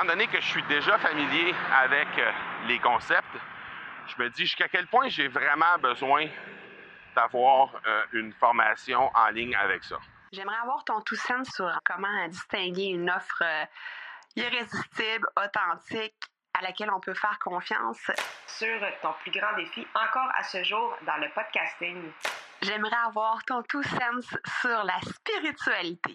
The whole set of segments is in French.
étant donné que je suis déjà familier avec euh, les concepts, je me dis jusqu'à quel point j'ai vraiment besoin d'avoir euh, une formation en ligne avec ça. J'aimerais avoir ton tout sens sur comment distinguer une offre euh, irrésistible, authentique, à laquelle on peut faire confiance. Sur ton plus grand défi encore à ce jour dans le podcasting. J'aimerais avoir ton tout sens sur la spiritualité.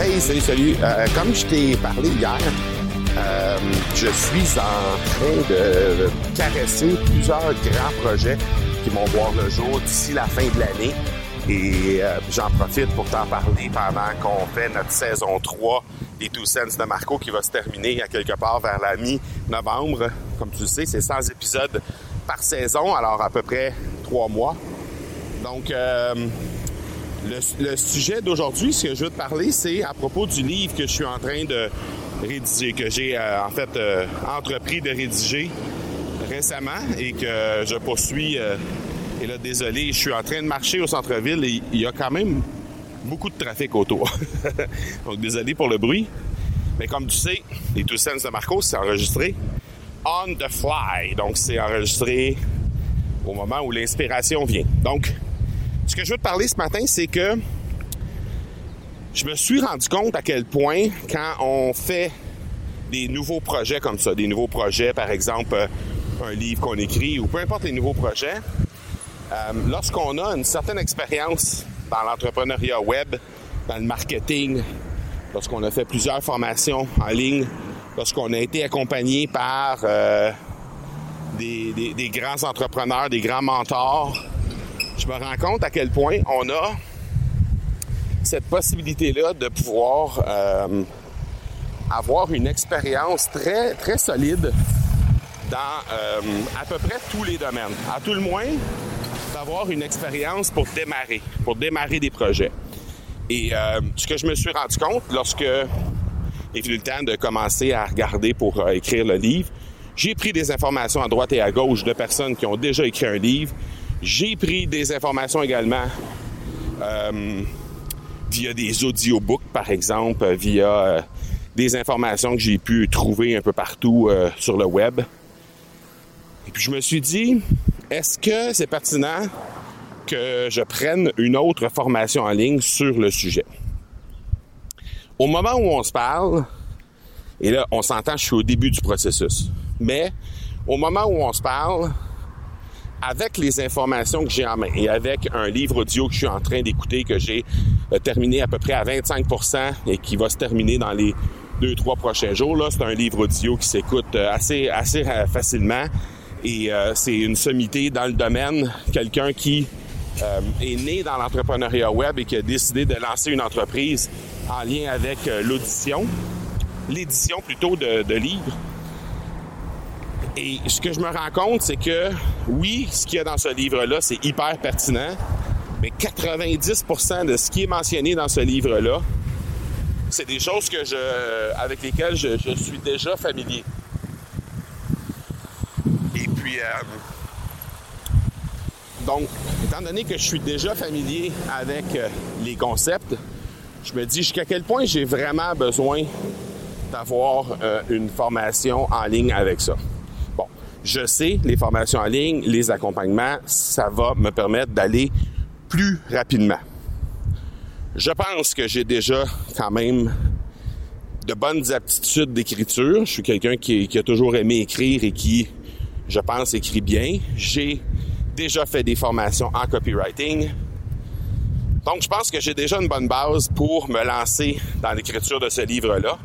Hey, salut, salut. Euh, comme je t'ai parlé hier, euh, je suis en train de caresser plusieurs grands projets qui vont voir le jour d'ici la fin de l'année. Et euh, j'en profite pour t'en parler pendant qu'on fait notre saison 3 des Two Cents de Marco qui va se terminer à quelque part vers la mi-novembre. Comme tu le sais, c'est 100 épisodes par saison, alors à peu près trois mois. Donc, le, sujet d'aujourd'hui, ce que je veux te parler, c'est à propos du livre que je suis en train de rédiger, que j'ai euh, en fait euh, entrepris de rédiger récemment et que je poursuis. Euh, et là, désolé, je suis en train de marcher au centre-ville et il y a quand même beaucoup de trafic autour. Donc, désolé pour le bruit. Mais comme tu sais, les Two Sense de Marco, c'est enregistré on the fly. Donc, c'est enregistré au moment où l'inspiration vient. Donc, ce que je veux te parler ce matin, c'est que je me suis rendu compte à quel point quand on fait des nouveaux projets comme ça, des nouveaux projets, par exemple euh, un livre qu'on écrit ou peu importe les nouveaux projets, euh, lorsqu'on a une certaine expérience dans l'entrepreneuriat web, dans le marketing, lorsqu'on a fait plusieurs formations en ligne, lorsqu'on a été accompagné par euh, des, grands entrepreneurs, des grands mentors, je me rends compte à quel point on a cette possibilité-là de pouvoir euh, avoir une expérience très, très solide dans euh, à peu près tous les domaines. À tout le moins, d'avoir une expérience pour démarrer, pour démarrer des projets. Et euh, ce que je me suis rendu compte lorsque est venu le temps de commencer à regarder pour écrire le livre, j'ai pris des informations à droite et à gauche de personnes qui ont déjà écrit un livre, j'ai pris des informations également euh, via des audiobooks, par exemple, via euh, des informations que j'ai pu trouver un peu partout euh, sur le web. Et puis je me suis dit, est-ce que c'est pertinent que je prenne une autre formation en ligne sur le sujet? Au moment où on se parle, et là, on s'entend, je suis au début du processus, mais au moment où on se parle, avec les informations que j'ai en main et avec un livre audio que je suis en train d'écouter, que j'ai euh, terminé à peu près à 25% et qui va se terminer dans les deux, trois prochains jours, là, c'est un livre audio qui s'écoute euh, assez, assez euh, facilement et c'est une sommité dans le domaine, quelqu'un qui est né dans l'entrepreneuriat web et qui a décidé de lancer une entreprise en lien avec l'audition, l'édition plutôt de, de livres et ce que je me rends compte, c'est que oui, ce qu'il y a dans ce livre-là, c'est hyper pertinent, mais 90% de ce qui est mentionné dans ce livre-là, c'est des choses que je, avec lesquelles je, suis déjà familier. Et puis, euh, donc, étant donné que je suis déjà familier avec euh, les concepts, je me dis jusqu'à quel point j'ai vraiment besoin d'avoir euh, une formation en ligne avec ça. Je sais, les formations en ligne, les accompagnements, ça va me permettre d'aller plus rapidement. Je pense que j'ai déjà quand même de bonnes aptitudes d'écriture. Je suis quelqu'un qui, a toujours aimé écrire et qui, je pense, écrit bien. J'ai déjà fait des formations en copywriting. Donc, je pense que j'ai déjà une bonne base pour me lancer dans l'écriture de ce livre-là.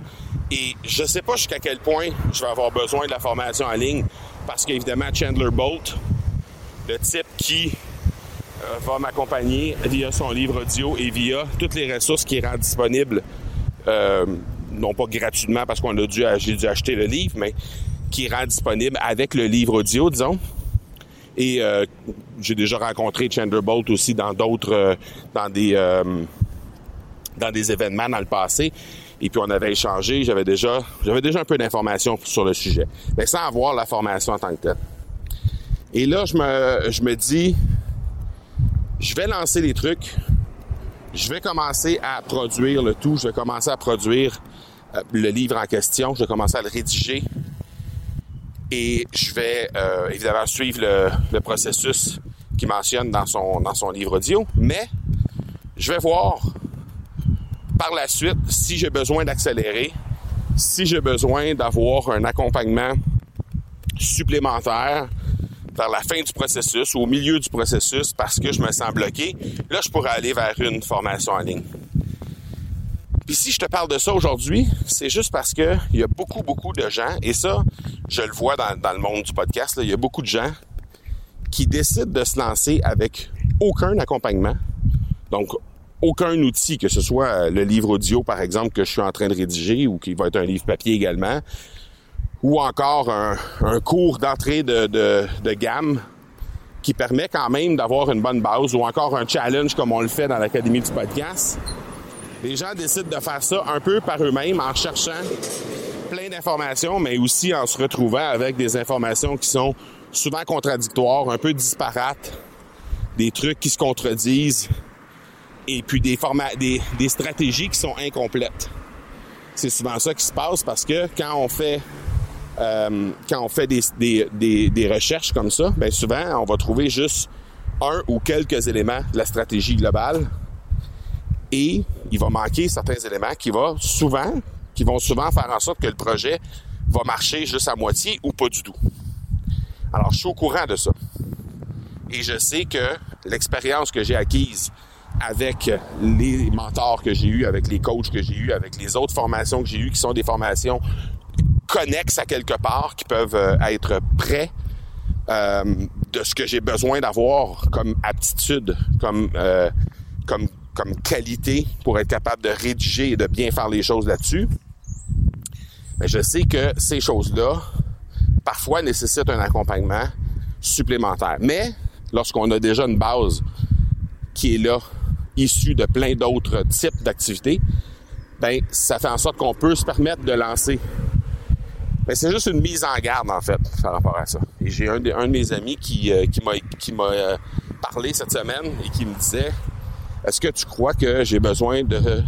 Et je ne sais pas jusqu'à quel point je vais avoir besoin de la formation en ligne parce qu'évidemment, Chandler Bolt, le type qui va m'accompagner via son livre audio et via toutes les ressources qu'il rend disponibles, euh, non pas gratuitement parce qu'on a dû, j'ai dû acheter le livre, mais qui rend disponible avec le livre audio, disons. Et euh, j'ai déjà rencontré Chandler Bolt aussi dans d'autres, euh, dans des, dans des événements dans le passé. Et puis on avait échangé, j'avais déjà, j'avais déjà un peu d'informations sur le sujet, mais sans avoir la formation en tant que telle. Et là, je me, je me dis, je vais lancer les trucs, je vais commencer à produire le tout, je vais commencer à produire euh, le livre en question, je vais commencer à le rédiger. Et je vais euh, évidemment suivre le, processus qu'il mentionne dans son, dans son livre audio, mais je vais voir par la suite si j'ai besoin d'accélérer, si j'ai besoin d'avoir un accompagnement supplémentaire vers la fin du processus ou au milieu du processus parce que je me sens bloqué, là, je pourrais aller vers une formation en ligne. Puis si je te parle de ça aujourd'hui, c'est juste parce que il y a beaucoup, beaucoup de gens, et ça, je le vois dans, le monde du podcast, il y a beaucoup de gens qui décident de se lancer avec aucun accompagnement. Donc, aucun outil, que ce soit le livre audio, par exemple, que je suis en train de rédiger ou qui va être un livre papier également, ou encore un, cours d'entrée de, de, gamme qui permet quand même d'avoir une bonne base, ou encore un challenge comme on le fait dans l'Académie du podcast. Les gens décident de faire ça un peu par eux-mêmes en cherchant plein d'informations, mais aussi en se retrouvant avec des informations qui sont souvent contradictoires, un peu disparates, des trucs qui se contredisent, et puis des, formats, des, des stratégies qui sont incomplètes. C'est souvent ça qui se passe parce que quand on fait euh, quand on fait des, des, des, recherches comme ça, bien souvent, on va trouver juste un ou quelques éléments de la stratégie globale et il va manquer certains éléments qui vont souvent, qui vont souvent faire en sorte que le projet va marcher juste à moitié ou pas du tout. Alors, je suis au courant de ça. Et je sais que l'expérience que j'ai acquise avec les mentors que j'ai eus, avec les coachs que j'ai eus, avec les autres formations que j'ai eues, qui sont des formations connexes à quelque part, qui peuvent euh, être prêts euh, de ce que j'ai besoin d'avoir comme aptitude, comme, euh, comme, comme qualité pour être capable de rédiger et de bien faire les choses là-dessus. Mais je sais que ces choses-là, parfois, nécessitent un accompagnement supplémentaire. Mais lorsqu'on a déjà une base qui est là, issue de plein d'autres types d'activités, ben ça fait en sorte qu'on peut se permettre de lancer mais c'est juste une mise en garde, en fait, par rapport à ça. Et j'ai un, de, mes amis qui, euh, qui m'a, euh, parlé cette semaine et qui me disait Est-ce que tu crois que j'ai besoin de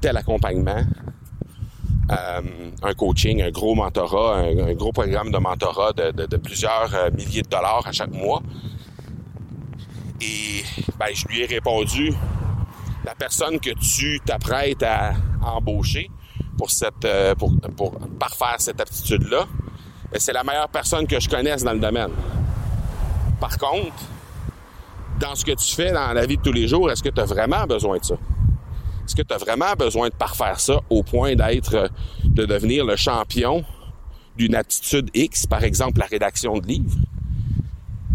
tel accompagnement euh, un coaching, un gros mentorat, un, gros programme de mentorat de, plusieurs milliers de dollars à chaque mois. Et ben, je lui ai répondu, la personne que tu t'apprêtes à embaucher, pour euh, pour, parfaire cette aptitude-là, c'est la meilleure personne que je connaisse dans le domaine. Par contre, dans ce que tu fais dans la vie de tous les jours, est-ce que tu as vraiment besoin de ça? Est-ce que tu as vraiment besoin de parfaire ça au point d'être, de devenir le champion d'une aptitude X, par exemple la rédaction de livres?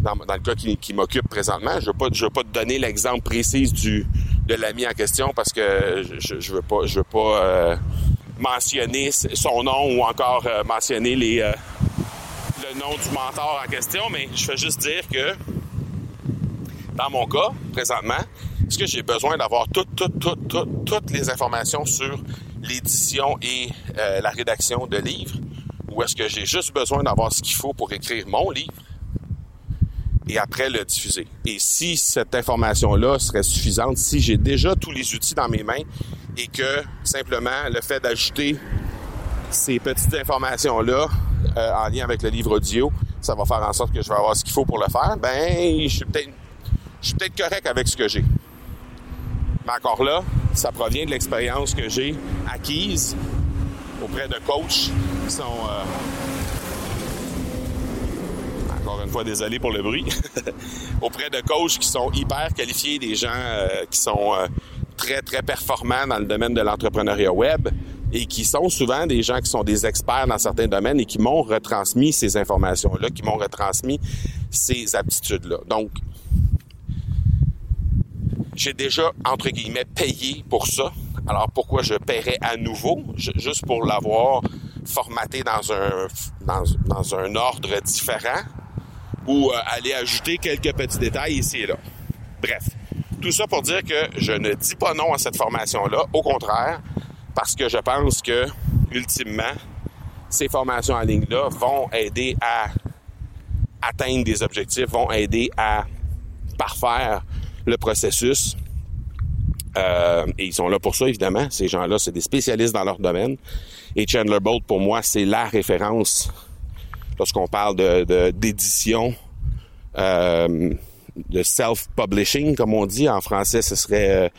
Dans, le cas qui, m'occupe présentement, je ne veux, veux, pas te donner l'exemple précis du, de l'ami en question parce que je, ne veux pas, je veux pas euh, mentionner son nom ou encore euh, mentionner les, euh, le nom du mentor en question, mais je veux juste dire que dans mon cas, présentement, est-ce que j'ai besoin d'avoir toutes, toutes, toutes, toutes, les informations sur l'édition et la rédaction de livres? Ou est-ce que j'ai juste besoin d'avoir ce qu'il faut pour écrire mon livre et après le diffuser? Et si cette information-là serait suffisante, si j'ai déjà tous les outils dans mes mains et que simplement le fait d'ajouter ces petites informations-là euh, en lien avec le livre audio, ça va faire en sorte que je vais avoir ce qu'il faut pour le faire, ben je suis peut-être je suis peut-être correct avec ce que j'ai. Mais encore là, ça provient de l'expérience que j'ai acquise auprès de coachs qui sont euh, encore une fois désolé pour le bruit auprès de coachs qui sont hyper qualifiés, des gens euh, qui sont très, très performants dans le domaine de l'entrepreneuriat web et qui sont souvent des gens qui sont des experts dans certains domaines et qui m'ont retransmis ces informations-là, qui m'ont retransmis ces aptitudes-là. Donc, j'ai déjà, entre guillemets, payé pour ça. Alors pourquoi je paierais à nouveau, juste pour l'avoir formaté dans un, dans, un ordre différent ou euh, aller ajouter quelques petits détails ici et là. Bref, tout ça pour dire que je ne dis pas non à cette formation-là, au contraire, parce que je pense que, ultimement, ces formations en ligne-là vont aider à atteindre des objectifs, vont aider à parfaire le processus. Euh, et ils sont là pour ça, évidemment. Ces gens-là, c'est des spécialistes dans leur domaine. Et Chandler Bolt, pour moi, c'est la référence lorsqu'on parle de, d'édition, euh, de self-publishing, comme on dit. En français, ce serait euh,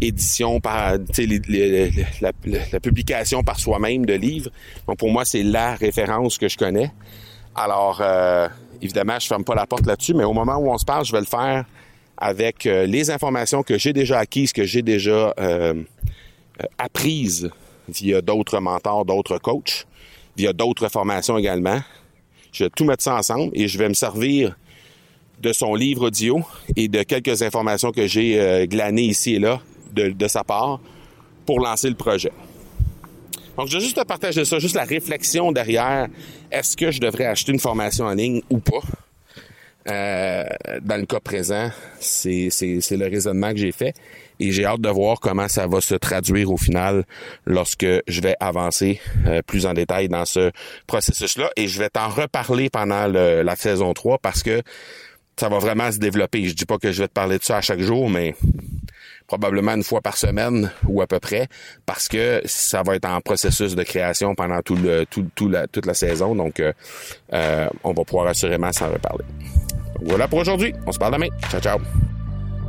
édition par, la, la, publication par soi-même de livres. Donc, pour moi, c'est la référence que je connais. Alors, euh, évidemment, je ferme pas la porte là-dessus, mais au moment où on se parle, je vais le faire avec euh, les informations que j'ai déjà acquises, que j'ai déjà euh, apprises via d'autres mentors, d'autres coachs, via d'autres formations également. Je vais tout mettre ça ensemble et je vais me servir de son livre audio et de quelques informations que j'ai glanées ici et là de, de, sa part pour lancer le projet. Donc, je vais juste te partager ça, juste la réflexion derrière. Est-ce que je devrais acheter une formation en ligne ou pas? Euh, dans le cas présent, c'est, le raisonnement que j'ai fait et j'ai hâte de voir comment ça va se traduire au final lorsque je vais avancer euh, plus en détail dans ce processus-là et je vais t'en reparler pendant la saison 3 parce que ça va vraiment se développer. Je dis pas que je vais te parler de ça à chaque jour, mais probablement une fois par semaine ou à peu près, parce que ça va être en processus de création pendant tout le, tout, toute la saison. Donc, euh, on va pouvoir assurément s'en reparler. Voilà pour aujourd'hui. On se parle demain. Ciao, ciao.